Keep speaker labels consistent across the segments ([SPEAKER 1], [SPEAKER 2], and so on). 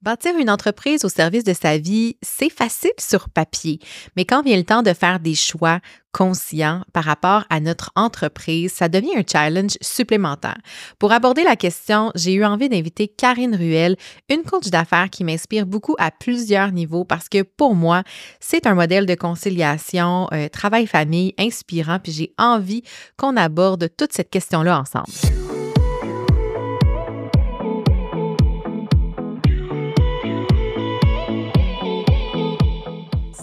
[SPEAKER 1] Bâtir une entreprise au service de sa vie, c'est facile sur papier, mais quand vient le temps de faire des choix conscients par rapport à notre entreprise, ça devient un challenge supplémentaire. Pour aborder la question, j'ai eu envie d'inviter Karine Ruel, une coach d'affaires qui m'inspire beaucoup à plusieurs niveaux parce que pour moi, c'est un modèle de conciliation, euh, travail-famille inspirant, puis j'ai envie qu'on aborde toute cette question-là ensemble.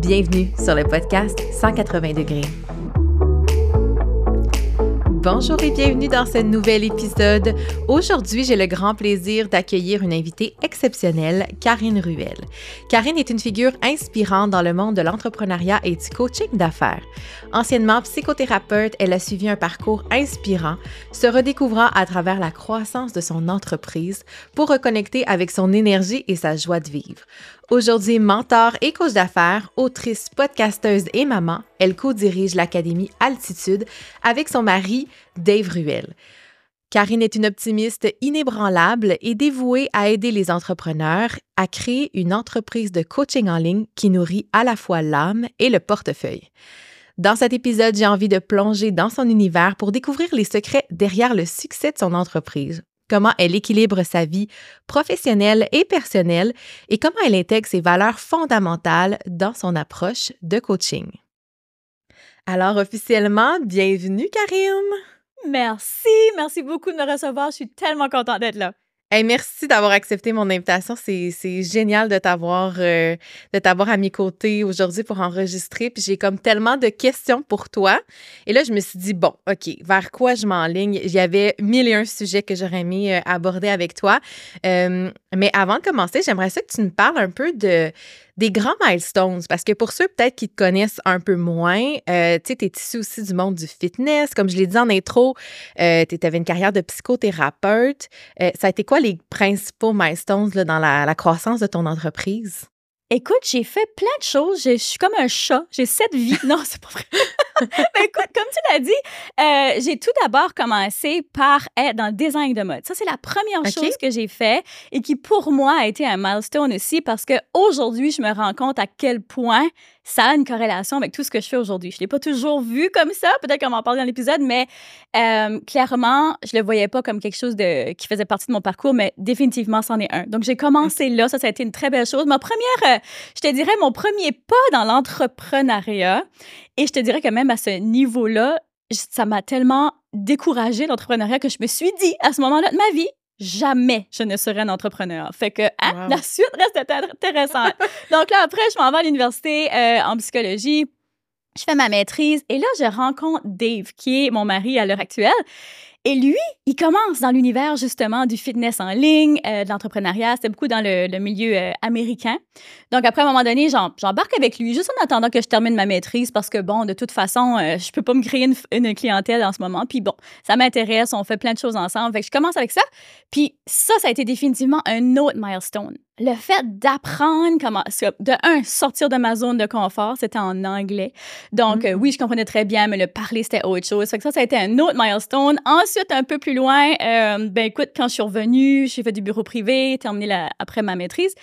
[SPEAKER 1] Bienvenue sur le podcast 180 degrés. Bonjour et bienvenue dans ce nouvel épisode. Aujourd'hui, j'ai le grand plaisir d'accueillir une invitée exceptionnelle, Karine Ruel. Karine est une figure inspirante dans le monde de l'entrepreneuriat et du coaching d'affaires. Anciennement psychothérapeute, elle a suivi un parcours inspirant, se redécouvrant à travers la croissance de son entreprise pour reconnecter avec son énergie et sa joie de vivre. Aujourd'hui, mentor et coach d'affaires, autrice, podcasteuse et maman, elle co-dirige l'Académie Altitude avec son mari, Dave Ruel. Karine est une optimiste inébranlable et dévouée à aider les entrepreneurs à créer une entreprise de coaching en ligne qui nourrit à la fois l'âme et le portefeuille. Dans cet épisode, j'ai envie de plonger dans son univers pour découvrir les secrets derrière le succès de son entreprise, comment elle équilibre sa vie professionnelle et personnelle et comment elle intègre ses valeurs fondamentales dans son approche de coaching. Alors officiellement, bienvenue Karine.
[SPEAKER 2] Merci, merci beaucoup de me recevoir. Je suis tellement contente d'être là
[SPEAKER 1] merci d'avoir accepté mon invitation. C'est, génial de t'avoir euh, de t'avoir à mes côtés aujourd'hui pour enregistrer. Puis j'ai comme tellement de questions pour toi. Et là, je me suis dit, bon, OK, vers quoi je m'enligne? Il y avait mille et un sujets que j'aurais aimé euh, aborder avec toi. Euh, mais avant de commencer, j'aimerais ça que tu me parles un peu de des grands milestones, parce que pour ceux peut-être qui te connaissent un peu moins, euh, tu sais, tu es issu aussi du monde du fitness. Comme je l'ai dit en intro, euh, tu avais une carrière de psychothérapeute. Euh, ça a été quoi les principaux milestones dans la croissance de ton entreprise?
[SPEAKER 2] Écoute, j'ai fait plein de choses. Je suis comme un chat. J'ai sept vies. Non, c'est pas vrai. Mais écoute, comme tu l'as dit, euh, j'ai tout d'abord commencé par être dans le design de mode. Ça, c'est la première chose que j'ai fait et qui, pour moi, a été un milestone aussi parce que aujourd'hui, je me rends compte à quel point ça a une corrélation avec tout ce que je fais aujourd'hui. Je ne l'ai pas toujours vu comme ça, peut-être qu'on va en parler dans l'épisode, mais euh, clairement, je ne le voyais pas comme quelque chose de, qui faisait partie de mon parcours, mais définitivement, c'en est un. Donc, j'ai commencé là, ça, ça a été une très belle chose. Ma première, euh, je te dirais, mon premier pas dans l'entrepreneuriat, et je te dirais que même à ce niveau-là, ça m'a tellement découragé l'entrepreneuriat que je me suis dit à ce moment-là de ma vie, jamais je ne serai un entrepreneur. Fait que hein, la suite reste intéressante. Donc là, après, je m'en vais à l'université euh, en psychologie. Je fais ma maîtrise et là, je rencontre Dave, qui est mon mari à l'heure actuelle. Et lui, il commence dans l'univers justement du fitness en ligne, euh, de l'entrepreneuriat. C'était beaucoup dans le, milieu euh, américain. Donc après, à un moment donné, j'embarque avec lui juste en attendant que je termine ma maîtrise parce que bon, de toute façon, euh, je peux pas me créer une, une, clientèle en ce moment. Puis bon, ça m'intéresse, on fait plein de choses ensemble. Fait que je commence avec ça. Puis ça, ça a été définitivement un autre milestone le fait d'apprendre comment, de un, sortir de ma zone de confort, c'était en anglais. Donc, euh, mm-hmm. oui, je comprenais très bien, mais le parler, c'était autre chose. Fait que ça, ça a été un autre milestone. Ensuite, un peu plus loin, euh, ben écoute, quand je suis revenue, j'ai fait du bureau privé, terminé la, après ma maîtrise.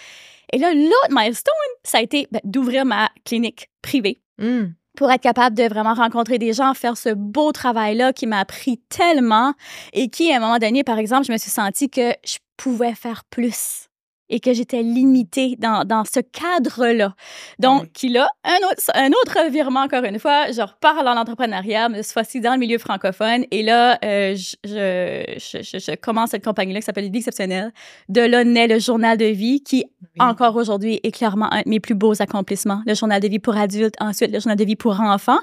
[SPEAKER 2] Et là, l'autre milestone, ça a été ben, d'ouvrir ma clinique privée. Mm. pour être capable de vraiment rencontrer des gens, faire ce beau travail-là qui m'a appris tellement et qui, à un moment donné, par exemple, je me suis sentie que je pouvais faire plus et que j'étais limitée dans, dans ce cadre-là. Donc, qui là, un autre, un autre virement, encore une fois, je repars dans l'entrepreneuriat, mais cette fois-ci dans le milieu francophone. Et là, euh, je, je, je, je, commence cette compagnie-là qui s'appelle exceptionnelle. De là naît le journal de vie qui, encore aujourd'hui, est clairement un de mes plus beaux accomplissements. Le journal de vie pour adultes, ensuite le journal de vie pour enfants.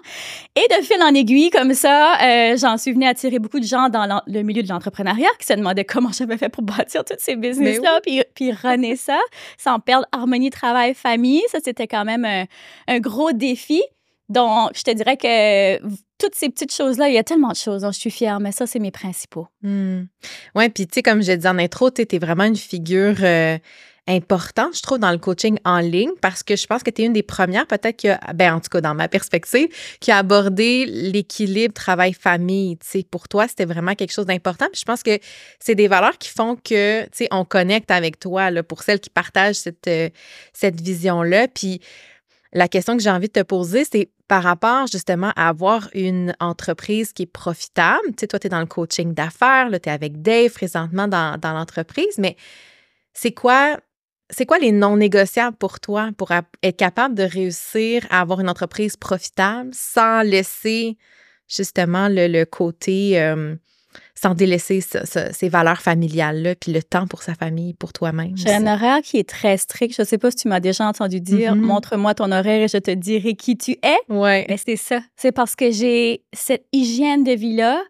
[SPEAKER 2] Et de fil en aiguille, comme ça, euh, j'en suis venue attirer beaucoup de gens dans le milieu de l'entrepreneuriat qui se demandaient comment j'avais fait pour bâtir tous ces business-là, puis, puis ça, sans perdre harmonie travail-famille. Ça, c'était quand même un, gros défi. Donc, je te dirais que toutes ces petites choses-là, il y a tellement de choses dont je suis fière, mais ça, c'est mes principaux.
[SPEAKER 1] Mmh. Oui, puis tu sais, comme je dit en intro, tu es vraiment une figure euh, importante, je trouve, dans le coaching en ligne, parce que je pense que tu es une des premières, peut-être, qui a, ben, en tout cas, dans ma perspective, qui a abordé l'équilibre travail-famille. Pour toi, c'était vraiment quelque chose d'important. Je pense que c'est des valeurs qui font que, on connecte avec toi, là, pour celles qui partagent cette, euh, cette vision-là. Puis, la question que j'ai envie de te poser, c'est par rapport justement à avoir une entreprise qui est profitable. Tu sais, toi, tu es dans le coaching d'affaires, tu es avec Dave présentement dans l'entreprise, mais c'est quoi, c'est quoi les non négociables pour toi pour être capable de réussir à avoir une entreprise profitable sans laisser justement le, le côté euh, sans délaisser ses valeurs familiales-là, puis le temps pour sa famille, pour toi-même?
[SPEAKER 2] J'ai un horaire qui est très strict. Je ne sais pas si tu m'as déjà entendu dire mm-hmm. montre-moi ton horaire et je te dirai qui tu es.
[SPEAKER 1] Ouais.
[SPEAKER 2] Mais c'est ça. C'est parce que j'ai cette hygiène de vie-là.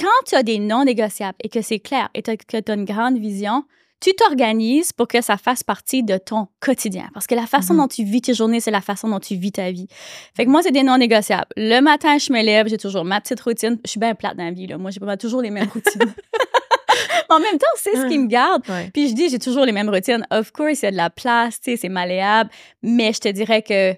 [SPEAKER 2] Quand tu as des non négociables et que c'est clair et que tu as une grande vision, tu t'organises pour que ça fasse partie de ton quotidien. Parce que la façon mm-hmm. dont tu vis tes journées, c'est la façon dont tu vis ta vie. Fait que moi, c'est des non négociables. Le matin, je me lève, j'ai toujours ma petite routine. Je suis bien plate dans la vie, là. Moi, j'ai pas toujours les mêmes routines. en même temps, c'est ce qui me garde. Puis je dis, j'ai toujours les mêmes routines. Of course, il y a de la place, tu sais, c'est malléable. Mais je te dirais que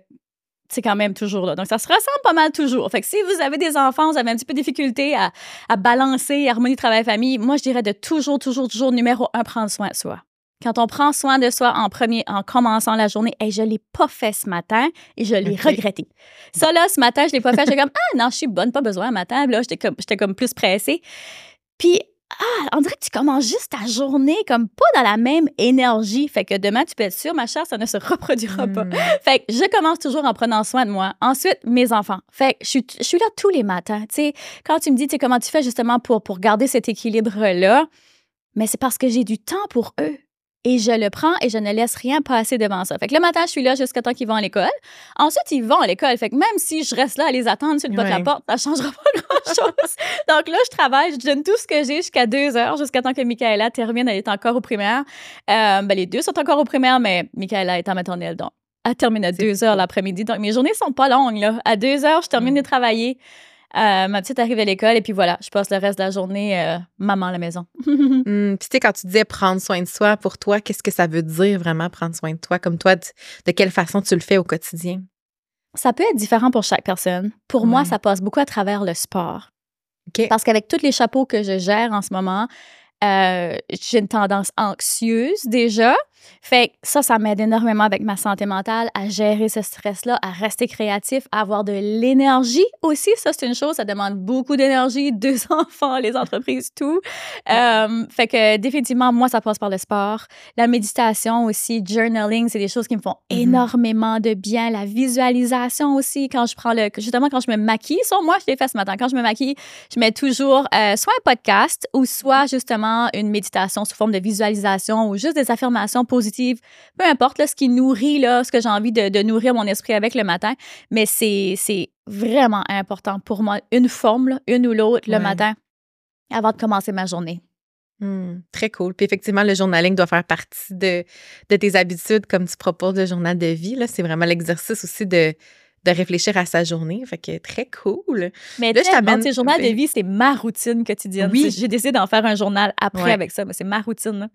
[SPEAKER 2] c'est quand même toujours là. Donc, ça se ressemble pas mal toujours. Fait que si vous avez des enfants, vous avez un petit peu de difficulté à, à balancer harmonie travail-famille, moi, je dirais de toujours, toujours, toujours, numéro un, prendre soin de soi. Quand on prend soin de soi en premier, en commençant la journée, et je l'ai pas fait ce matin et je l'ai regretté. Ça, là, ce matin, je l'ai pas fait. J'étais comme, ah non, je suis bonne, pas besoin matin. Là, j'étais comme, j'étais comme plus pressée. Puis, ah, on dirait que tu commences juste ta journée comme pas dans la même énergie. Fait que demain, tu peux être sûre, ma chère, ça ne se reproduira pas. Hmm. Fait que je commence toujours en prenant soin de moi. Ensuite, mes enfants. Fait que je suis, je suis là tous les matins. Tu sais, quand tu me dis, tu sais, comment tu fais justement pour, pour garder cet équilibre-là, mais c'est parce que j'ai du temps pour eux et je le prends et je ne laisse rien passer devant ça. Fait que le matin, je suis là jusqu'à temps qu'ils vont à l'école. Ensuite, ils vont à l'école. Fait que même si je reste là à les attendre sur le bas de la porte, ça changera pas grand-chose. Donc là, je travaille, je donne tout ce que j'ai jusqu'à deux heures, jusqu'à temps que Michaela termine. Elle est encore au primaire. Euh, ben, les deux sont encore au primaire, mais Michaela est en maternelle, donc elle termine à deux heures l'après-midi. Donc mes journées sont pas longues, là. À deux heures, je termine de travailler. Euh, ma petite arrive à l'école et puis voilà, je passe le reste de la journée euh, maman à la maison.
[SPEAKER 1] Hum, puis tu sais, quand tu disais prendre soin de soi, pour toi, qu'est-ce que ça veut dire vraiment prendre soin de toi? Comme toi, de, quelle façon tu le fais au quotidien?
[SPEAKER 2] Ça peut être différent pour chaque personne. Pour moi, ça passe beaucoup à travers le sport. Parce qu'avec tous les chapeaux que je gère en ce moment, euh, j'ai une tendance anxieuse déjà. Fait que ça, ça m'aide énormément avec ma santé mentale à gérer ce stress-là, à rester créatif, à avoir de l'énergie aussi. Ça, c'est une chose, ça demande beaucoup d'énergie, deux enfants, les entreprises, tout. Euh, fait que définitivement, moi, ça passe par le sport. La méditation aussi, journaling, c'est des choses qui me font mm-hmm. énormément de bien. La visualisation aussi, quand je prends le, justement, quand je me maquille, sur moi, je l'ai fait ce matin. Quand je me maquille, je mets toujours euh, soit un podcast ou soit justement une méditation sous forme de visualisation ou juste des affirmations positive, peu importe là, ce qui nourrit là, ce que j'ai envie de, nourrir mon esprit avec le matin, mais c'est vraiment important pour moi, une forme, une ou l'autre le matin, avant de commencer ma journée.
[SPEAKER 1] Hmm, très cool. Puis effectivement, le journaling doit faire partie de, de tes habitudes, comme tu proposes le journal de vie. C'est vraiment l'exercice aussi de, de réfléchir à sa journée. Fait que très cool.
[SPEAKER 2] Mais là, je t'amène. journal de vie, c'est ma routine quotidienne. Oui. J'ai décidé d'en faire un journal après avec ça, mais c'est ma routine.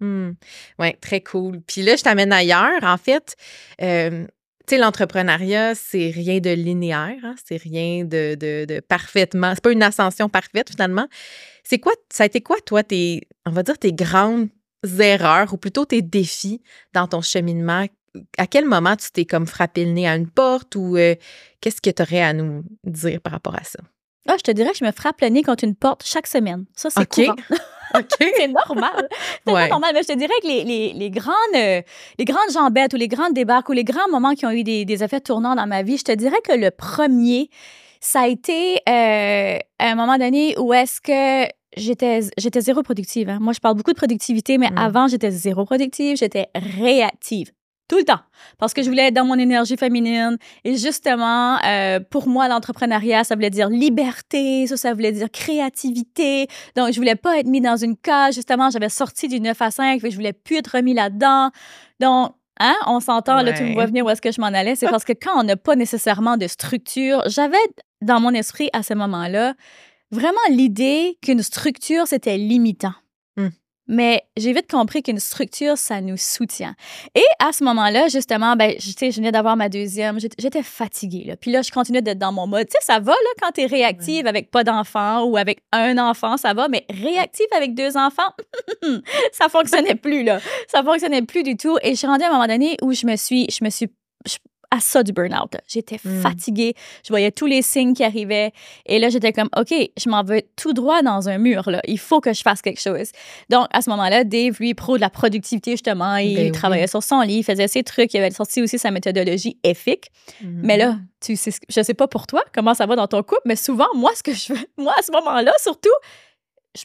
[SPEAKER 1] Mmh. Oui, très cool. Puis là, je t'amène ailleurs. En fait, euh, tu sais, l'entrepreneuriat, c'est rien de linéaire, hein? c'est rien de, de, de parfaitement, c'est pas une ascension parfaite finalement. C'est quoi, ça a été quoi, toi, tes, on va dire, tes grandes erreurs ou plutôt tes défis dans ton cheminement? À quel moment tu t'es comme frappé le nez à une porte ou euh, qu'est-ce que tu aurais à nous dire par rapport à ça?
[SPEAKER 2] Ah, je te dirais que je me frappe le nez contre une porte chaque semaine. Ça, c'est courant. c'est normal. C'est normal. Mais je te dirais que les, les, les grandes, euh, les grandes jambettes ou les grandes débarques ou les grands moments qui ont eu des, des effets tournants dans ma vie, je te dirais que le premier, ça a été euh, à un moment donné où est-ce que j'étais j'étais zéro productive. Hein. Moi, je parle beaucoup de productivité, mais mm. avant, j'étais zéro productive, j'étais réactive tout le temps parce que je voulais être dans mon énergie féminine et justement euh, pour moi l'entrepreneuriat ça voulait dire liberté ça ça voulait dire créativité donc je voulais pas être mis dans une cage justement j'avais sorti du 9 à 5 et je voulais plus être remis là-dedans donc Hein? On s'entend, là, tu me vois venir où est-ce que je m'en allais. C'est parce que quand on n'a pas nécessairement de structure, j'avais dans mon esprit à ce moment-là vraiment l'idée qu'une structure, c'était limitant. Mais j'ai vite compris qu'une structure, ça nous soutient. Et à ce moment-là, justement, ben, je, je venais d'avoir ma deuxième, j'étais fatiguée. Là. Puis là, je continuais d'être dans mon mode. Tu sais, ça va là, quand tu es réactive avec pas d'enfant ou avec un enfant, ça va. Mais réactive avec deux enfants, ça fonctionnait plus. là. Ça fonctionnait plus du tout. Et je suis rendue à un moment donné où je me suis, je me suis à ça du burn-out. J'étais hmm. fatiguée. Je voyais tous les signes qui arrivaient. Et là, j'étais comme, OK, je m'en vais tout droit dans un mur. Là. Il faut que je fasse quelque chose. Donc, à ce moment-là, Dave, lui, pro de la productivité, justement, il ben travaillait sur son lit, il faisait ses trucs. Il avait sorti aussi sa méthodologie EFIC. Mais là, tu sais, je sais pas pour toi comment ça va dans ton couple, mais souvent, moi, ce que je veux, moi, à ce moment-là, surtout,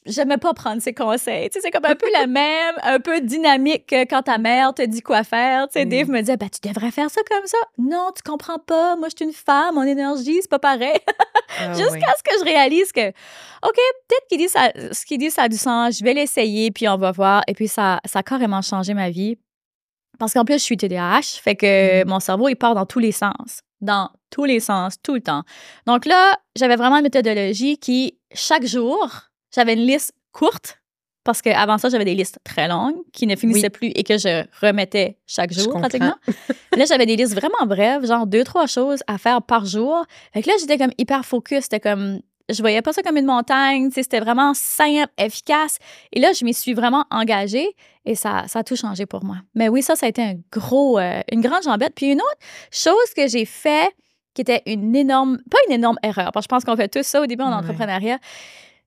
[SPEAKER 2] j'aimais pas prendre ses conseils. Tu sais, c'est comme un peu la même, un peu dynamique que quand ta mère te dit quoi faire. Tu sais, Dave mm. me disait, ben, tu devrais faire ça comme ça. Non, tu comprends pas. Moi, je suis une femme, mon énergie, c'est pas pareil. Ah Jusqu'à ce que je réalise que, OK, peut-être qu'il dit ça, ce qu'il dit, ça a du sens. Je vais l'essayer, puis on va voir. Et puis, ça, ça a carrément changé ma vie. Parce qu'en plus, je suis TDAH, fait que mm. mon cerveau, il part dans tous les sens. Dans tous les sens, tout le temps. Donc là, j'avais vraiment une méthodologie qui, chaque jour, j'avais une liste courte parce qu'avant ça, j'avais des listes très longues qui ne finissaient plus et que je remettais chaque jour pratiquement. là, j'avais des listes vraiment brèves, genre deux, trois choses à faire par jour. Fait que là, j'étais comme hyper focus. C'était comme, je voyais pas ça comme une montagne. C'était vraiment simple, efficace. Et là, je m'y suis vraiment engagée et ça, ça a tout changé pour moi. Mais oui, ça, ça a été un gros, euh, une grande jambette. Puis une autre chose que j'ai fait qui était une énorme, pas une énorme erreur, parce que je pense qu'on fait tout ça au début en entrepreneuriat,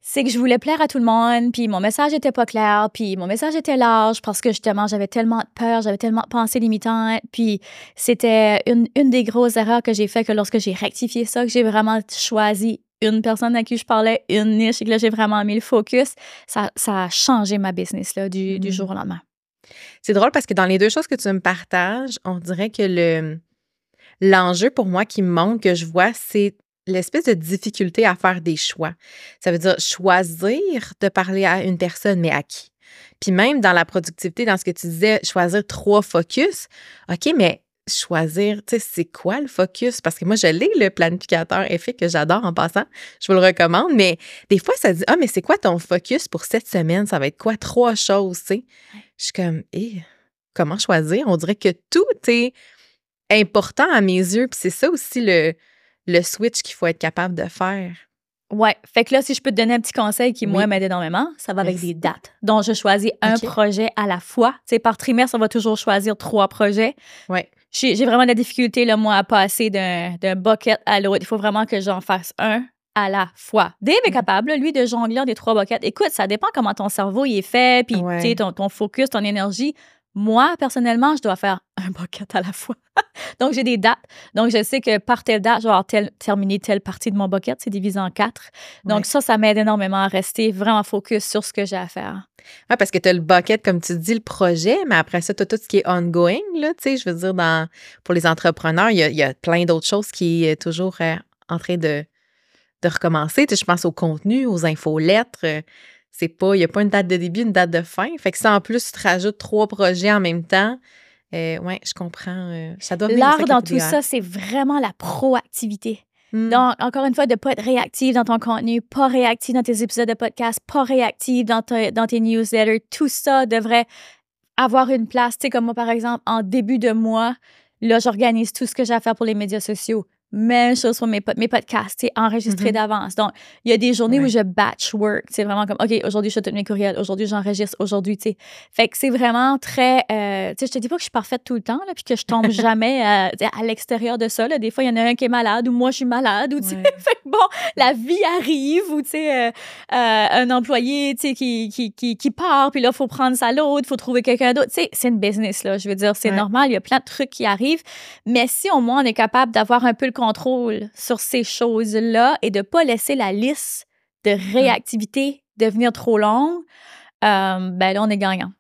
[SPEAKER 2] c'est que je voulais plaire à tout le monde, puis mon message était pas clair, puis mon message était large parce que justement, j'avais tellement de peur, j'avais tellement de pensées limitantes, puis c'était une, une des grosses erreurs que j'ai fait que lorsque j'ai rectifié ça, que j'ai vraiment choisi une personne à qui je parlais, une niche, et que là, j'ai vraiment mis le focus, ça, ça a changé ma business là, du, du mm. jour au lendemain.
[SPEAKER 1] C'est drôle parce que dans les deux choses que tu me partages, on dirait que le l'enjeu pour moi qui me manque, que je vois, c'est l'espèce de difficulté à faire des choix. Ça veut dire choisir de parler à une personne, mais à qui? Puis même dans la productivité, dans ce que tu disais, choisir trois focus. OK, mais choisir, tu sais, c'est quoi le focus? Parce que moi, je l'ai, le planificateur effet que j'adore en passant. Je vous le recommande. Mais des fois, ça dit, ah, mais c'est quoi ton focus pour cette semaine? Ça va être quoi? Trois choses, tu sais? Je suis comme, eh, comment choisir? On dirait que tout est important à mes yeux. Puis c'est ça aussi le, le switch qu'il faut être capable de faire.
[SPEAKER 2] Ouais. Fait que là, si je peux te donner un petit conseil qui, moi, m'aide énormément, ça va avec des dates. Donc, je choisis un projet à la fois. Tu sais, par trimestre, on va toujours choisir trois projets.
[SPEAKER 1] Ouais.
[SPEAKER 2] J'ai vraiment de la difficulté, là, moi, à passer d'un bucket à l'autre. Il faut vraiment que j'en fasse un à la fois. Dave est mm. capable, lui, de jongler des trois buckets. Écoute, ça dépend comment ton cerveau il est fait, puis sais, ton, ton focus, ton énergie. Moi, personnellement, je dois faire un bucket à la fois. Donc, j'ai des dates. Donc, je sais que par telle date, je vais avoir terminé telle partie de mon bucket. C'est divisé en quatre. Donc, ça, ça m'aide énormément à rester vraiment focus sur ce que j'ai à faire.
[SPEAKER 1] Oui, parce que tu as le bucket, comme tu dis, le projet, mais après ça, tu as tout ce qui est ongoing. Là, je veux dire, dans, pour les entrepreneurs, il y a, plein d'autres choses qui sont toujours euh, en train de, de recommencer. je pense au contenu, aux infolettres. Euh, c'est pas, il n'y a pas une date de début, une date de fin. Fait que ça, en plus, tu te rajoutes trois projets en même temps. Euh, oui, je comprends. Euh, ça doit
[SPEAKER 2] L'art dans tout ça, c'est vraiment la proactivité. Hmm. Donc, encore une fois, de ne pas être réactif dans ton contenu, pas réactif dans tes épisodes de podcast, pas réactif dans, dans tes newsletters. Tout ça devrait avoir une place. Tu sais, comme moi, par exemple, en début de mois, là, j'organise tout ce que j'ai à faire pour les médias sociaux Même chose pour mes, mes podcasts, c'est enregistré
[SPEAKER 1] Mhm.
[SPEAKER 2] d'avance. Donc, il y a des journées où je batch work. C'est vraiment comme, OK, aujourd'hui, je fais tous mes courriels. Aujourd'hui, j'enregistre. Aujourd'hui, tu sais. Fait que c'est vraiment très. euh, tu sais, je te dis pas que je suis parfaite tout le temps, là, puis que je tombe jamais à, sais, à l'extérieur de ça. Là. Des fois, il y en a un qui est malade ou moi, je suis malade. Ou, tu sais.
[SPEAKER 1] Ouais.
[SPEAKER 2] fait que bon, la vie arrive ou, tu sais, euh, euh, un employé, tu sais, qui, qui, qui, qui part, puis là, il faut prendre ça l'autre, il faut trouver quelqu'un d'autre. Tu sais, c'est une business, là. Je veux dire, c'est
[SPEAKER 1] Ouais.
[SPEAKER 2] normal, il y a plein de trucs qui arrivent. Mais si au moins on est capable d'avoir un peu le contrôle sur ces choses-là et de pas laisser la liste de réactivité devenir trop longue, euh, ben là, on est gagnant.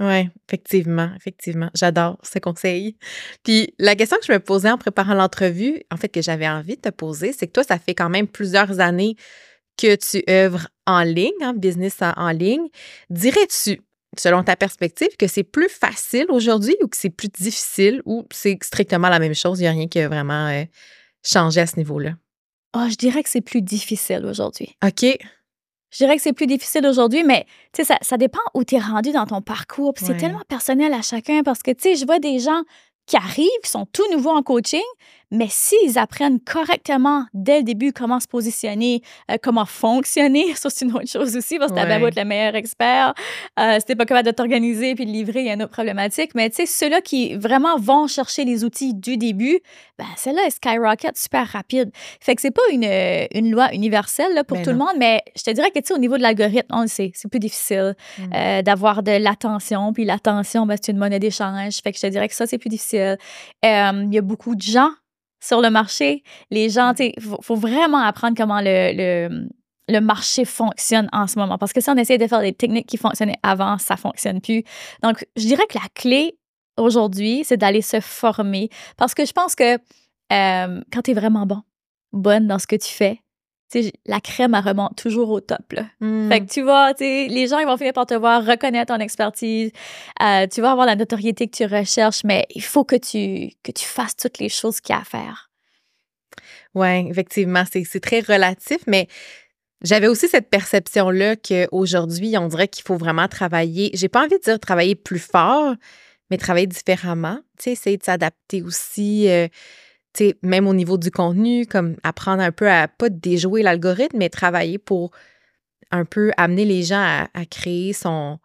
[SPEAKER 1] Oui, effectivement, effectivement. J'adore ce conseil. Puis la question que je me posais en préparant l'entrevue, en fait, que j'avais envie de te poser, c'est que toi, ça fait quand même plusieurs années que tu œuvres en ligne, en business en, en ligne. Dirais-tu, selon ta perspective, que c'est plus facile aujourd'hui ou que c'est plus difficile ou c'est strictement la même chose? Il n'y a rien qui a vraiment euh, changé à ce niveau-là?
[SPEAKER 2] Oh, je dirais que c'est plus difficile aujourd'hui.
[SPEAKER 1] OK.
[SPEAKER 2] Je dirais que c'est plus difficile aujourd'hui, mais tu sais, ça, ça dépend où tu es rendu dans ton parcours. Puis
[SPEAKER 1] Ouais.
[SPEAKER 2] c'est tellement personnel à chacun parce que, tu sais, je vois des gens qui arrivent, qui sont tout nouveaux en coaching, mais s'ils apprennent correctement dès le début comment se positionner, euh, comment fonctionner, ça c'est une autre chose aussi, parce que t'as bien beau être le meilleur expert, euh, si t'es pas capable de t'organiser puis de livrer, il y a une autre problématique. Mais tu sais, ceux-là qui vraiment vont chercher les outils du début, ben celle-là est skyrocket super rapide. Fait que c'est pas une, euh, une loi universelle là, pour
[SPEAKER 1] Ben
[SPEAKER 2] tout le monde, mais je te dirais que tu sais, au niveau de l'algorithme, on le sait, c'est plus difficile
[SPEAKER 1] Mm.
[SPEAKER 2] euh, d'avoir de l'attention. Puis l'attention, ben, c'est une monnaie d'échange. Fait que je te dirais que ça, c'est plus difficile. Il y a beaucoup de gens sur le marché. Les gens, tu sais, faut, faut vraiment apprendre comment le, le, le marché fonctionne en ce moment. Parce que si on essaie de faire des techniques qui fonctionnaient avant, ça fonctionne plus. Donc, je dirais que la clé aujourd'hui, c'est d'aller se former. Parce que je pense que euh, quand tu es vraiment bon, bonne dans ce que tu fais, sais, la crème, elle remonte toujours au top. Là.
[SPEAKER 1] Mm.
[SPEAKER 2] Fait que tu vois, tu sais, les gens ils vont finir par te voir, reconnaître ton expertise. Euh, tu vas avoir la notoriété que tu recherches, mais il faut que tu, que tu fasses toutes les choses qu'il y a à faire.
[SPEAKER 1] Oui, effectivement, c'est très relatif, mais j'avais aussi cette perception-là qu'aujourd'hui, on dirait qu'il faut vraiment travailler. J'ai pas envie de dire travailler plus fort, mais travailler différemment. Tu sais, essayer de s'adapter aussi, euh, tu sais, même au niveau du contenu, comme apprendre un peu à pas déjouer l'algorithme, mais travailler pour un peu amener les gens à, créer son,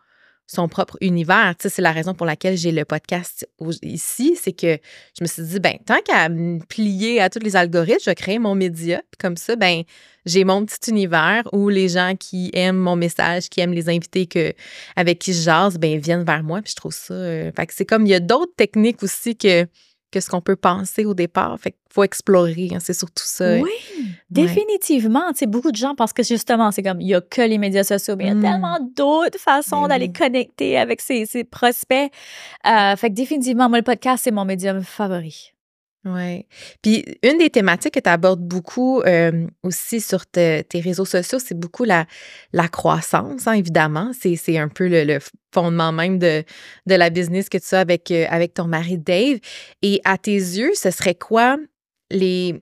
[SPEAKER 1] propre univers. Tu sais, c'est la raison pour laquelle j'ai le podcast ici, c'est que je me suis dit, ben, tant qu'à me plier à tous les algorithmes, je vais mon média. Puis comme ça, ben, j'ai mon petit univers où les gens qui aiment mon message, qui aiment les invités que, avec qui je jase, ben, viennent vers moi. Puis je trouve ça. euh, fait que c'est comme, il y a d'autres techniques aussi que, que ce qu'on peut penser au départ. Fait qu'il faut explorer. hein, c'est surtout ça.
[SPEAKER 2] Oui, définitivement. Tu sais, beaucoup de gens pensent que justement, c'est comme, il n'y a que les médias sociaux, mais il y a
[SPEAKER 1] Mm.
[SPEAKER 2] tellement d'autres façons
[SPEAKER 1] Ben
[SPEAKER 2] d'aller connecter avec ses, ses prospects. Euh, fait que définitivement, moi, le podcast, c'est mon médium favori.
[SPEAKER 1] Oui. Puis une des thématiques que tu abordes beaucoup euh, aussi sur te- tes réseaux sociaux, c'est beaucoup la, croissance, hein, évidemment. C'est, un peu le, fondement même de, la business que tu as avec, euh, avec ton mari Dave. Et à tes yeux, ce serait quoi les.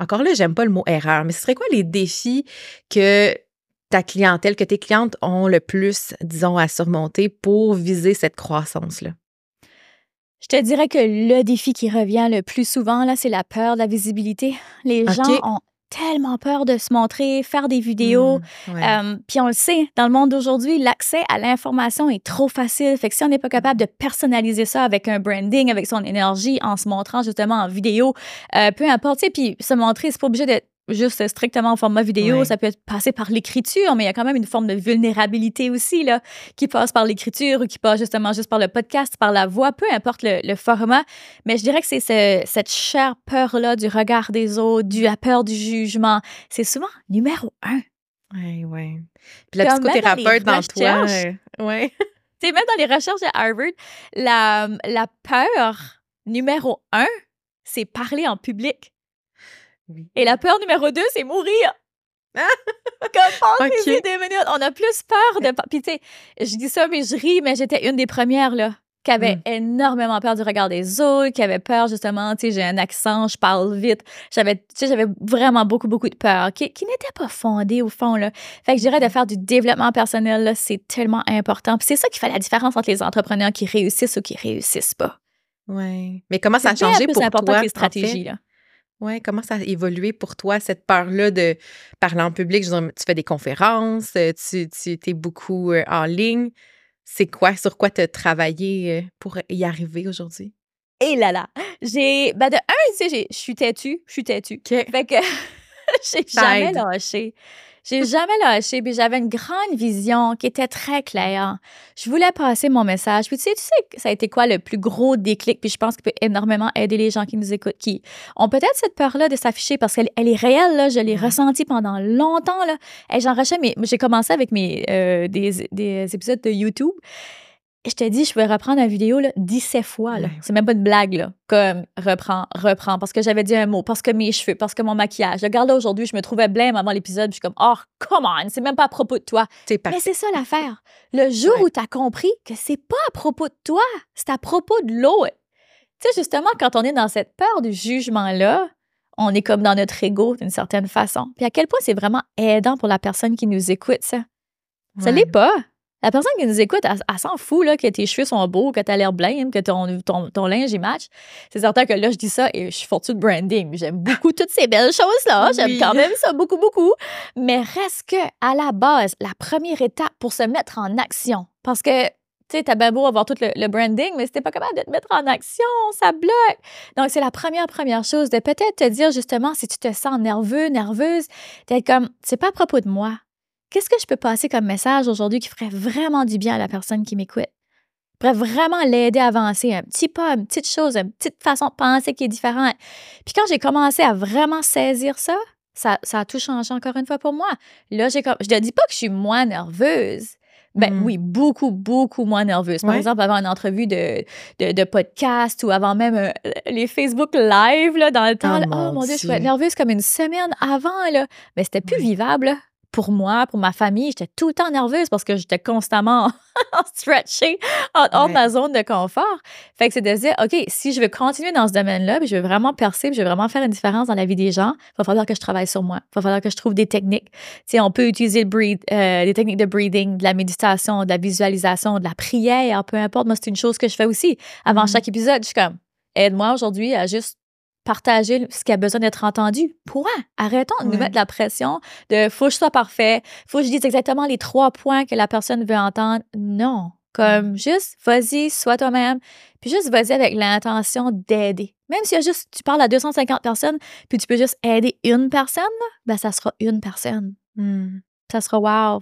[SPEAKER 1] Encore là, j'aime pas le mot erreur, mais ce serait quoi les défis que ta clientèle, que tes clientes ont le plus, disons, à surmonter pour viser cette croissance-là?
[SPEAKER 2] Je te dirais que le défi qui revient le plus souvent, là, c'est la peur de la visibilité. Les gens ont tellement peur de se montrer, faire des vidéos.
[SPEAKER 1] Mmh, ouais.
[SPEAKER 2] Euh, Puis on le sait, dans le monde d'aujourd'hui, l'accès à l'information est trop facile. Fait que si on n'est pas capable de personnaliser ça avec un branding, avec son énergie, en se montrant justement en vidéo, euh, peu importe. Puis se montrer, c'est pas obligé d'être juste strictement en format vidéo. Ça peut être passé par l'écriture, mais il y a quand même une forme de vulnérabilité aussi là, qui passe par l'écriture ou qui passe justement juste par le podcast, par la voix, peu importe le, le format. Mais je dirais que c'est ce- cette chère peur-là du regard des autres, du, la peur du jugement. C'est souvent numéro un.
[SPEAKER 1] Oui, oui. Puis la
[SPEAKER 2] Comme même dans
[SPEAKER 1] psychothérapeute dans toi. euh, ouais.
[SPEAKER 2] Tu sais, même dans les recherches de Harvard, la, la peur numéro un, c'est parler en public.
[SPEAKER 1] Oui.
[SPEAKER 2] Et la peur numéro deux, c'est mourir. Comme pensez-y
[SPEAKER 1] Ok.
[SPEAKER 2] deux minutes. On a plus peur de. Puis tu sais, je dis ça, mais je ris, mais j'étais une des premières, là, qui avait
[SPEAKER 1] Mm.
[SPEAKER 2] énormément peur du regard des autres, qui avait peur, justement, tu sais, j'ai un accent, je parle vite. J'avais, tu sais, j'avais vraiment beaucoup, beaucoup de peur, qui, qui n'était pas fondée au fond, là. Fait que je dirais de faire du développement personnel, là, c'est tellement important. Puis c'est ça qui fait la différence entre les entrepreneurs qui réussissent ou qui réussissent pas.
[SPEAKER 1] Ouais. Mais comment ça a
[SPEAKER 2] C'est
[SPEAKER 1] changé pour
[SPEAKER 2] important
[SPEAKER 1] toi?
[SPEAKER 2] que les
[SPEAKER 1] en fait?
[SPEAKER 2] stratégies, là.
[SPEAKER 1] Ouais, comment ça a évolué pour toi, cette peur-là de parler en public? Je veux dire, tu fais des conférences, euh, tu, tu es beaucoup euh, en ligne. C'est quoi, sur quoi tu as travaillé euh, pour y arriver aujourd'hui?
[SPEAKER 2] Et là là, j'ai, ben de un, tu sais, je suis têtue, je suis têtue. Fait que j'ai jamais lâché. J'ai jamais lâché, puis j'avais une grande vision qui était très claire. Je voulais passer mon message. Puis tu sais, tu sais, ça a été quoi le plus gros déclic, puis je pense qu'il peut énormément aider les gens qui nous écoutent, qui ont peut-être cette peur-là de s'afficher parce qu'elle elle est réelle, là. Je l'ai ressentie pendant longtemps, là. Et mais j'ai commencé avec mes, euh, des, des épisodes de YouTube je te dis, je pouvais reprendre la vidéo là, 17 fois. Là. C'est même pas une blague. Là. Comme reprends, reprends, parce que j'avais dit un mot, parce que mes cheveux, parce que mon maquillage. Regarde là aujourd'hui, je me trouvais blême avant l'épisode. Je suis comme, oh, come on, c'est même pas à propos de toi. Mais c'est ça l'affaire. Le jour où tu as compris que c'est pas à propos de toi, c'est à propos de l'autre. Tu sais, justement, quand on est dans cette peur du jugement-là, on est comme dans notre ego d'une certaine façon. Puis à quel point c'est vraiment aidant pour la personne qui nous écoute, ça? Ça l'est pas. La personne qui nous écoute, elle, s'en fout là, que tes cheveux sont beaux, que tu as l'air blême, que ton, ton, linge y match. C'est certain que là, je dis ça et je suis fortune de branding. J'aime beaucoup toutes ces belles choses-là. J'aime quand même ça beaucoup, beaucoup. Mais reste que, à la base, la première étape pour se mettre en action, parce que tu sais, t'as bien beau avoir tout le, branding, mais si t'es pas capable de te mettre en action, ça bloque. Donc, c'est la première, première chose de peut-être te dire justement si tu te sens nerveux, nerveuse, d'être comme, c'est pas à propos de moi qu'est-ce que je peux passer comme message aujourd'hui qui ferait vraiment du bien à la personne qui m'écoute? pourrait vraiment l'aider à avancer, un petit pas, une petite chose, une petite façon de penser qui est différente. Puis quand j'ai commencé à vraiment saisir ça, ça, a tout changé encore une fois pour moi. Là, j'ai je ne dis pas que je suis moins nerveuse. Ben mm. oui, beaucoup, beaucoup moins nerveuse. Par exemple, avant une entrevue de, de, podcast ou avant même euh, les Facebook Live, là, dans le temps, oh, oh mon Dieu, je suis nerveuse comme une semaine avant, là. Mais c'était plus vivable, pour moi, pour ma famille, j'étais tout le temps nerveuse parce que j'étais constamment stretchée hors, de ma zone de confort. Fait que c'est de dire, OK, si je veux continuer dans ce domaine-là, puis je veux vraiment percer, puis je veux vraiment faire une différence dans la vie des gens, il va falloir que je travaille sur moi. Il va falloir que je trouve des techniques. Tu on peut utiliser le breathe, euh, des techniques de breathing, de la méditation, de la visualisation, de la prière, peu importe. Moi, c'est une chose que je fais aussi. Avant mm-hmm. chaque épisode, je suis comme, aide-moi aujourd'hui à juste partager ce qui a besoin d'être entendu. Point. Arrêtons de nous mettre la pression de faut que je sois parfait, faut que je dise exactement les trois points que la personne veut entendre. Non. Comme juste, vas-y, sois toi-même, puis juste vas-y avec l'intention d'aider. Même si juste, tu parles à 250 personnes, puis tu peux juste aider une personne, ben ça sera une personne. Hmm. Ça sera wow.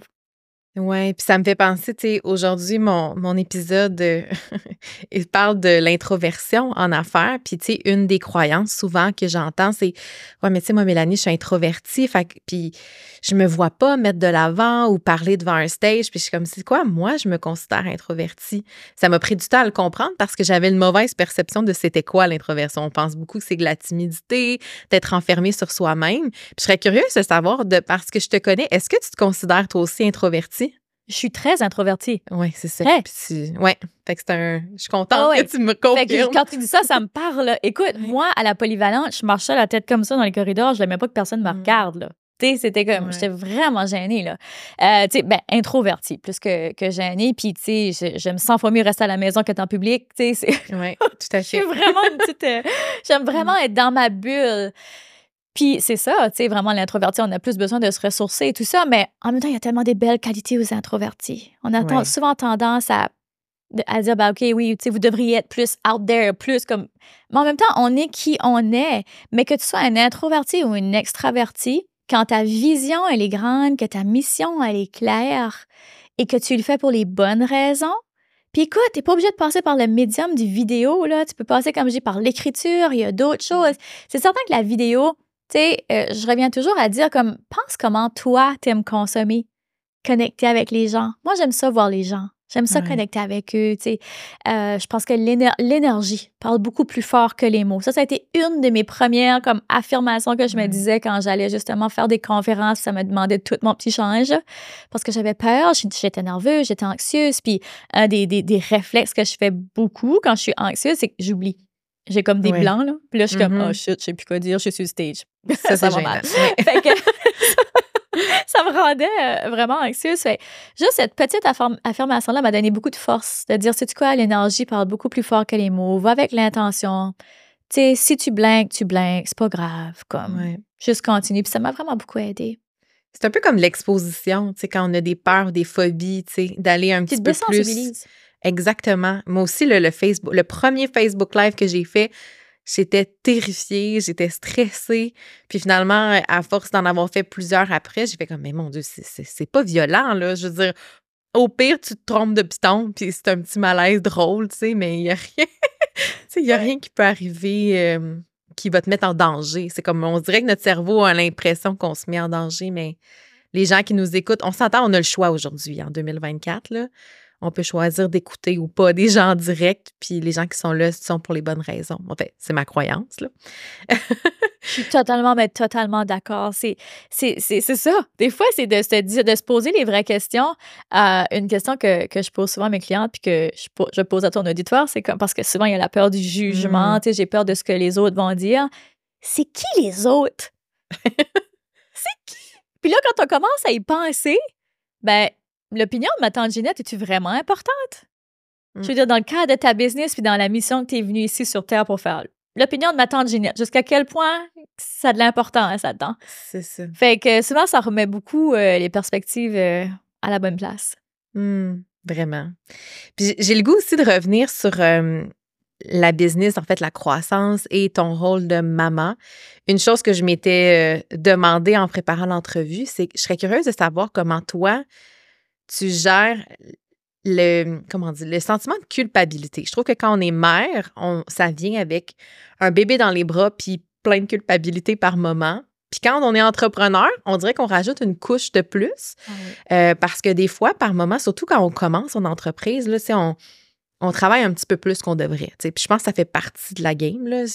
[SPEAKER 1] Oui, puis ça me fait penser, tu sais, aujourd'hui, mon, mon épisode, euh, il parle de l'introversion en affaires. Puis, tu sais, une des croyances souvent que j'entends, c'est Ouais, mais tu sais, moi, Mélanie, je suis introvertie. Fait puis, je me vois pas mettre de l'avant ou parler devant un stage. Puis, je suis comme, c'est quoi, moi, je me considère introvertie. Ça m'a pris du temps à le comprendre parce que j'avais une mauvaise perception de c'était quoi l'introversion. On pense beaucoup que c'est de la timidité, d'être enfermé sur soi-même. Puis, je serais curieuse de savoir, de, parce que je te connais, est-ce que tu te considères toi aussi introvertie?
[SPEAKER 2] Je suis très introvertie.
[SPEAKER 1] Oui, c'est ça. Oui, fait que c'est un. Je suis contente que tu me confirmes.
[SPEAKER 2] quand tu dis ça, ça me parle. Écoute, moi, à la polyvalente, je marchais la tête comme ça dans les corridors. Je n'aimais pas que personne me mm. regarde. Là. Tu sais, c'était comme, j'étais vraiment gênée, là. Euh, tu sais, ben, introvertie, plus que, que gênée. Puis, tu sais, j'aime 100 fois mieux rester à la maison qu'être en public, tu sais.
[SPEAKER 1] Oui, tout à fait.
[SPEAKER 2] vraiment une petite. Euh, j'aime vraiment mm. être dans ma bulle. Puis c'est ça, tu sais, vraiment l'introverti, on a plus besoin de se ressourcer et tout ça, mais en même temps, il y a tellement des belles qualités aux introvertis. On a souvent tendance à, à dire, bah, OK, oui, tu sais, vous devriez être plus out there, plus comme. Mais en même temps, on est qui on est. Mais que tu sois un introverti ou une extraverti, quand ta vision, elle est grande, que ta mission, elle est claire et que tu le fais pour les bonnes raisons, puis écoute, t'es pas obligé de passer par le médium du vidéo, là. Tu peux passer, comme dis, par l'écriture, il y a d'autres choses. C'est certain que la vidéo, tu sais, euh, je reviens toujours à dire comme, pense comment toi t'aimes consommer, connecter avec les gens. Moi, j'aime ça voir les gens. J'aime ça connecter avec eux, tu sais. Euh, je pense que l'énergie parle beaucoup plus fort que les mots. Ça, ça a été une de mes premières comme affirmations que je me disais quand j'allais justement faire des conférences. Ça me demandait tout mon petit change parce que j'avais peur, j'étais nerveuse, j'étais anxieuse. Puis un des, des, des réflexes que je fais beaucoup quand je suis anxieuse, c'est que j'oublie. J'ai comme des blancs, là. Puis là, je suis comme, oh shit, je sais plus quoi dire, je suis sur le stage. Ça, ça va mal. fait que, ça me rendait euh, vraiment anxieuse. Fait, juste cette petite affirmation-là m'a donné beaucoup de force de dire, c'est quoi, l'énergie parle beaucoup plus fort que les mots. Va avec l'intention. tu sais, si tu blinques, tu blinques, c'est pas grave, comme,
[SPEAKER 1] Ouais.
[SPEAKER 2] juste continue. Puis ça m'a vraiment beaucoup aidé.
[SPEAKER 1] C'est un peu comme l'exposition, tu sais, quand on a des peurs, des phobies, tu sais, d'aller un petit peu plus. Exactement. Moi aussi, le, le Facebook, le premier Facebook Live que j'ai fait, j'étais terrifiée, j'étais stressée. Puis finalement, à force d'en avoir fait plusieurs après, j'ai fait comme, mais mon Dieu, c'est- pas violent, là. Je veux dire, au pire, tu te trompes de piton, puis c'est un petit malaise drôle, tu sais, mais il y a rien. tu sais, il y a rien qui peut arriver euh, qui va te mettre en danger. C'est comme, on dirait que notre cerveau a l'impression qu'on se met en danger, mais les gens qui nous écoutent, on s'entend, on a le choix aujourd'hui, en 2024, là. On peut choisir d'écouter ou pas des gens en direct, puis les gens qui sont là sont pour les bonnes raisons. En fait, c'est ma croyance, là.
[SPEAKER 2] Je suis totalement, mais totalement d'accord. C'est, c'est, c'est, c'est ça. Des fois, c'est de se, dire- de se poser les vraies questions. Euh, une question que, que je pose souvent à mes clientes puis que je, po- je pose à ton auditoire, c'est comme parce que souvent, il y a la peur du jugement.
[SPEAKER 1] Mm.
[SPEAKER 2] Tu sais, j'ai peur de ce que les autres vont dire. C'est qui les autres? c'est qui? Puis là, quand on commence à y penser, ben, l'opinion de ma tante Ginette est-tu vraiment importante?
[SPEAKER 1] Mm.
[SPEAKER 2] Je veux dire, dans le cadre de ta business puis dans la mission que tu es venue ici sur Terre pour faire. L'opinion de ma tante Ginette, jusqu'à quel point ça a de l'importance là-dedans?
[SPEAKER 1] C'est ça.
[SPEAKER 2] Fait que souvent, ça remet beaucoup euh, les perspectives euh, à la bonne place.
[SPEAKER 1] Hmm, vraiment. Puis j'ai- le goût aussi de revenir sur euh, la business, en fait, la croissance et ton rôle de maman. Une chose que je m'étais euh, demandé en préparant l'entrevue, c'est que je serais curieuse de savoir comment toi, tu gères le, comment dire, le sentiment de culpabilité. Je trouve que quand on est mère, on, ça vient avec un bébé dans les bras puis plein de culpabilité par moment. Puis quand on est entrepreneur, on dirait qu'on rajoute une couche de plus. Euh, parce que des fois, par moment, surtout quand on commence son entreprise, là, on, on travaille un petit peu plus qu'on devrait. Puis je pense que ça fait partie de la game. Là.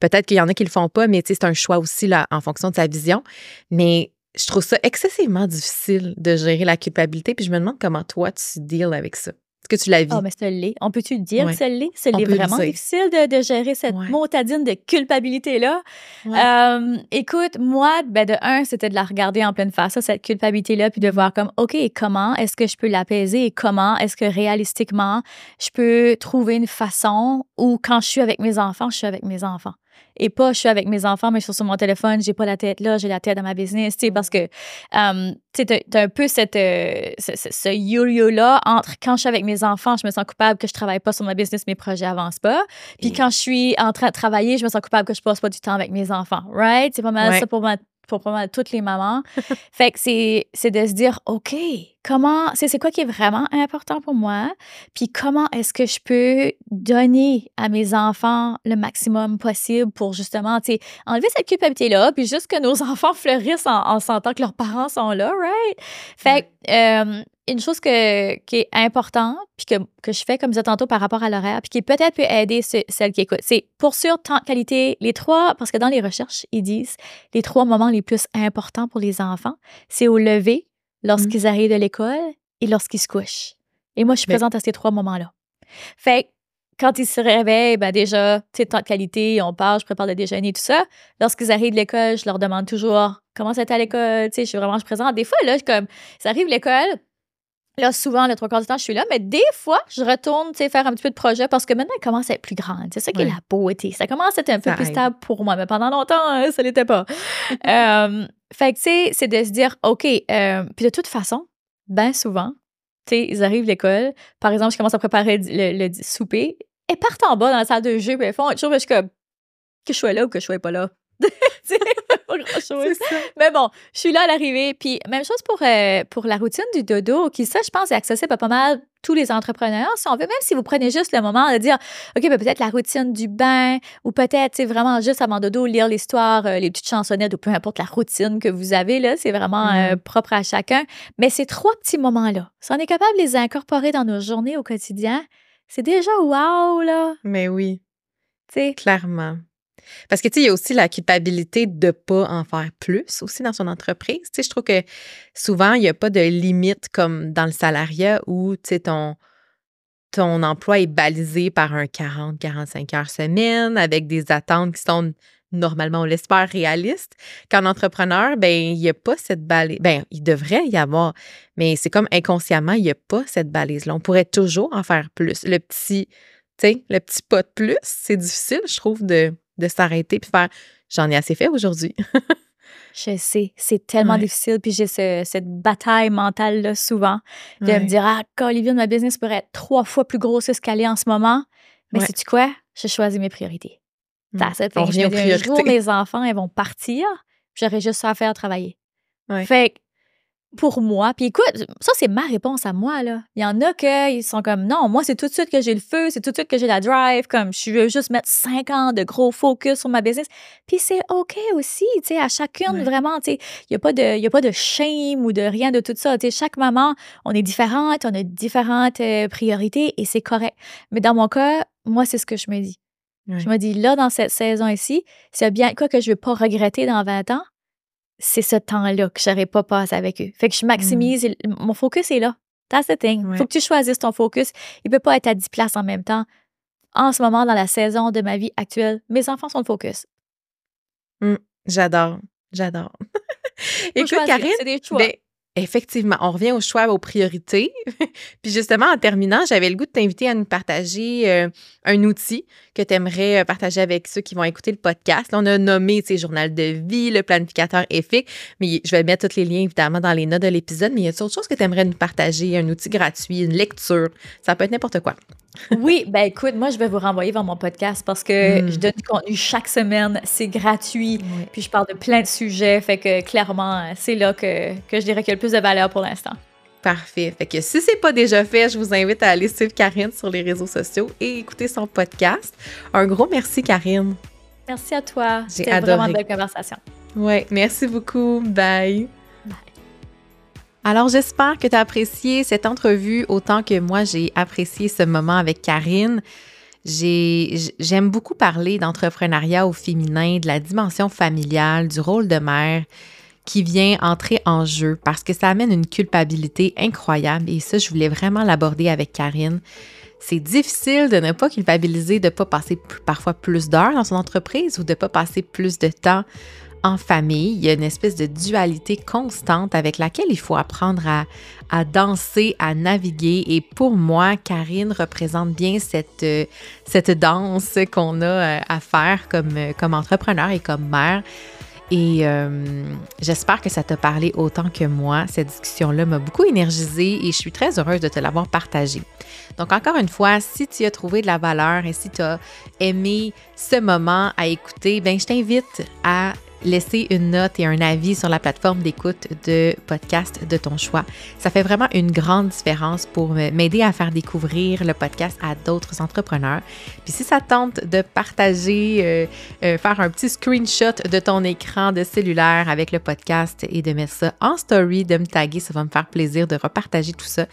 [SPEAKER 1] Peut-être qu'il y en a qui le font pas, mais c'est un choix aussi là, en fonction de sa vision. Mais je trouve ça excessivement difficile de gérer la culpabilité. Puis je me demande comment toi, tu deals avec ça. Est-ce que tu la vis?
[SPEAKER 2] Ah, mais c'est l'est. On peut-tu le dire?
[SPEAKER 1] Ouais.
[SPEAKER 2] que c'est l'est? C'est
[SPEAKER 1] On
[SPEAKER 2] l'est
[SPEAKER 1] le
[SPEAKER 2] vraiment difficile de, de gérer cette
[SPEAKER 1] Ouais.
[SPEAKER 2] motadine de culpabilité-là.
[SPEAKER 1] Ouais.
[SPEAKER 2] Euh, écoute, moi, ben de un, c'était de la regarder en pleine face, ça, cette culpabilité-là, puis de voir comme, OK, comment est-ce que je peux l'apaiser et comment est-ce que réalistiquement, je peux trouver une façon où quand je suis avec mes enfants, je suis avec mes enfants. Et pas, je suis avec mes enfants, mais je suis sur mon téléphone, j'ai pas la tête là, j'ai la tête dans ma business, tu sais, parce que, euh, tu sais, t'as- un peu cette, euh, ce, ce- ce yo-yo-là entre quand je suis avec mes enfants, je me sens coupable que je travaille pas sur ma business, mes projets avancent pas. Puis quand je suis en train de travailler, je me sens coupable que je passe pas du temps avec mes enfants. Right? C'est pas mal
[SPEAKER 1] Ouais.
[SPEAKER 2] ça pour, ma- pour pas mal toutes les mamans. fait que c'est, de se dire, OK, comment, c'est, c'est quoi qui est vraiment important pour moi? Puis comment est-ce que je peux donner à mes enfants le maximum possible pour justement, tu sais, enlever cette culpabilité-là, puis juste que nos enfants fleurissent en, en sentant que leurs parents sont là, right? Fait que, euh, une chose que, qui est importante, puis que, que je fais, comme je disais tantôt, par rapport à l'horaire, puis qui peut-être peut aider ce- celles qui écoutent, c'est pour sûr, temps de qualité, les trois, parce que dans les recherches, ils disent les trois moments les plus importants pour les enfants, c'est au lever, lorsqu'ils arrivent de l'école et lorsqu'ils se couchent. Et moi, je suis
[SPEAKER 1] Mais-
[SPEAKER 2] présente à ces trois moments-là. Fait que quand ils se réveillent, ben déjà, tu sais, temps de qualité, on part, je prépare le déjeuner, tout ça. Lorsqu'ils arrivent de l'école, je leur demande toujours comment c'était à l'école, tu sais, je suis vraiment je présente. Des fois, là, je- comme, ça arrive de l'école, Là, souvent, le trois quarts du temps, je suis là, mais des fois, je retourne, tu sais, faire un petit peu de projet parce que maintenant, elle commence à être plus grande. C'est ça qui est la beauté. Ça commence à être un peu plus stable pour moi, mais pendant longtemps, hein, ça l'était pas. Euh, fait que, tu sais, c'est de se dire, OK, euh, puis de toute façon, ben souvent, tu sais, ils arrivent à l'école. Par exemple, je commence à préparer le, le souper. Elles partent en bas dans la salle de jeu, puis elles font autre chose, mais je suis comme, que je sois là ou que je sois pas là. Mais bon, je suis là à l'arrivée. Puis même chose pour, euh, pour la routine du dodo, qui, ça, je pense, est accessible à pas mal tous les entrepreneurs. Si on veut, même si vous prenez juste le moment de dire, OK, ben, peut-être la routine du bain, ou peut-être, vraiment juste avant dodo, lire l'histoire, euh, les petites chansonnettes, ou peu importe la routine que vous avez, là, c'est vraiment euh,
[SPEAKER 1] Mhm.
[SPEAKER 2] propre à chacun. Mais ces trois petits moments-là, si on est capable de les incorporer dans nos journées au quotidien, c'est déjà wow, là.
[SPEAKER 1] Mais oui.
[SPEAKER 2] Tu sais,
[SPEAKER 1] Clairement. Parce que, tu sais, il y a aussi la culpabilité de ne pas en faire plus aussi dans son entreprise. Tu sais, je trouve que souvent, il n'y a pas de limite comme dans le salariat où, tu sais, ton, ton emploi est balisé par un 40-45 heures semaine avec des attentes qui sont normalement, on l'espère, réalistes. Qu'en entrepreneur, ben il n'y a pas cette balise. Ben, il devrait y avoir, mais c'est comme inconsciemment, il n'y a pas cette balise-là. On pourrait toujours en faire plus. Le petit tu sais, le petit pas de plus, c'est difficile, je trouve, de, de s'arrêter puis faire j'en ai assez fait aujourd'hui.
[SPEAKER 2] Je sais, c'est tellement
[SPEAKER 1] Ouais.
[SPEAKER 2] difficile. Puis j'ai ce- cette bataille mentale-là souvent de
[SPEAKER 1] Ouais.
[SPEAKER 2] me dire Ah, Olivia, ma business pourrait être trois fois plus grosse que ce qu'elle est en ce moment. Mais
[SPEAKER 1] Ouais.
[SPEAKER 2] sais-tu quoi? J'ai choisi mes priorités.
[SPEAKER 1] Mm.
[SPEAKER 2] That's it. Fait que je me dis, un jour, mes enfants, ils vont partir. J'aurai juste ça à faire travailler. Fait que pour moi, puis écoute, ça, c'est ma réponse à moi, là. Il y en a qui ils sont comme, non, moi, c'est tout de suite que j'ai le feu, c'est tout de suite que j'ai la drive, comme, je veux juste mettre cinq ans de gros focus sur ma business. Puis c'est OK aussi, tu sais, à chacune,
[SPEAKER 1] Ouais.
[SPEAKER 2] vraiment, tu sais, il n'y a, pas de- y a pas de shame ou de rien de tout ça. Tu sais, chaque maman, on est différente, on a différentes euh, priorités et c'est correct. Mais dans mon cas, moi, c'est ce que je me dis.
[SPEAKER 1] Ouais.
[SPEAKER 2] Je me dis, là, dans cette saison ici, a bien quoi que je ne veux pas regretter dans 20 ans, c'est ce temps-là que je n'aurais pas passé avec eux. Fait que je maximise, et mon focus est là. That's the thing.
[SPEAKER 1] Ouais.
[SPEAKER 2] faut que tu choisisses ton focus. Il ne peut pas être à 10 places en même temps. En ce moment, dans la saison de ma vie actuelle, mes enfants sont le focus.
[SPEAKER 1] J'adore, j'adore.
[SPEAKER 2] Faut
[SPEAKER 1] Écoute, Karine,
[SPEAKER 2] c'est des choix.
[SPEAKER 1] ben, effectivement, on revient au choix, aux priorités. Puis justement, en terminant, j'avais le goût de t'inviter à nous partager euh, un outil que tu aimerais partager avec ceux qui vont écouter le podcast. On a nommé, tu sais, journal de vie, le planificateur EFIC, mais je vais mettre tous les liens, évidemment, dans les notes de l'épisode. Mais y a autre chose que tu aimerais nous partager, un outil gratuit, une lecture? Ça peut être n'importe quoi.
[SPEAKER 2] Oui, ben écoute, moi, je vais vous renvoyer vers mon podcast parce que
[SPEAKER 1] Mm.
[SPEAKER 2] je donne du contenu chaque semaine. C'est gratuit. Puis je parle de plein de sujets. Fait que clairement, c'est là que, que je dirais qu'il y a le plus de valeur pour l'instant.
[SPEAKER 1] Parfait. Fait que si c'est pas déjà fait, je vous invite à aller suivre Karine sur les réseaux sociaux et écouter son podcast. Un gros merci, Karine.
[SPEAKER 2] Merci à toi.
[SPEAKER 1] J'ai
[SPEAKER 2] C'était vraiment
[SPEAKER 1] adoré.
[SPEAKER 2] une belle conversation.
[SPEAKER 1] Ouais, merci beaucoup. Bye. Alors, j'espère que tu as apprécié cette entrevue autant que moi, j'ai apprécié ce moment avec Karine. J'ai- J'aime beaucoup parler d'entrepreneuriat au féminin, de la dimension familiale, du rôle de mère qui vient entrer en jeu parce que ça amène une culpabilité incroyable et ça, je voulais vraiment l'aborder avec Karine. C'est difficile de ne pas culpabiliser, de ne pas passer parfois plus d'heures dans son entreprise ou de ne pas passer plus de temps en famille. Il y a une espèce de dualité constante avec laquelle il faut apprendre à, à danser, à naviguer. Et pour moi, Karine représente bien cette, euh, cette danse qu'on a euh, à faire comme, euh, comme entrepreneur et comme mère. Et j'espère que ça t'a parlé autant que moi. Cette discussion-là m'a beaucoup énergisée et je suis très heureuse de te l'avoir partagée. Donc, encore une fois, si tu as trouvé de la valeur et si tu as aimé ce moment à écouter, ben, je t'invite à laisser une note et un avis sur la plateforme d'écoute de podcast de ton choix. Ça fait vraiment une grande différence pour m'aider à faire découvrir le podcast à d'autres entrepreneurs. Puis si ça tente de partager, euh, euh, faire un petit screenshot de ton écran de cellulaire avec le podcast et de mettre ça en story, de me taguer, ça va me faire plaisir de repartager tout ça.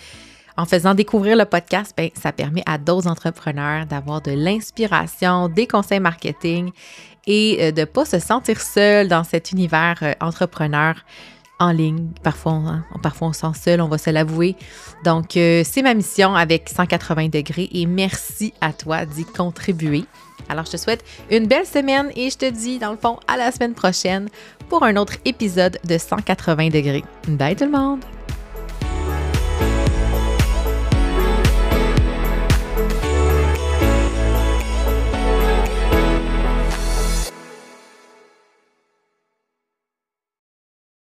[SPEAKER 1] En faisant découvrir le podcast, ben, ça permet à d'autres entrepreneurs d'avoir de l'inspiration, des conseils marketing et euh, de ne pas se sentir seul dans cet univers euh, entrepreneur en ligne. Parfois, hein, parfois, on se sent seul, on va se l'avouer. Donc, euh, c'est ma mission avec 180 degrés et merci à toi d'y contribuer. Alors, je te souhaite une belle semaine et je te dis, dans le fond, à la semaine prochaine pour un autre épisode de 180 degrés. Bye tout le monde!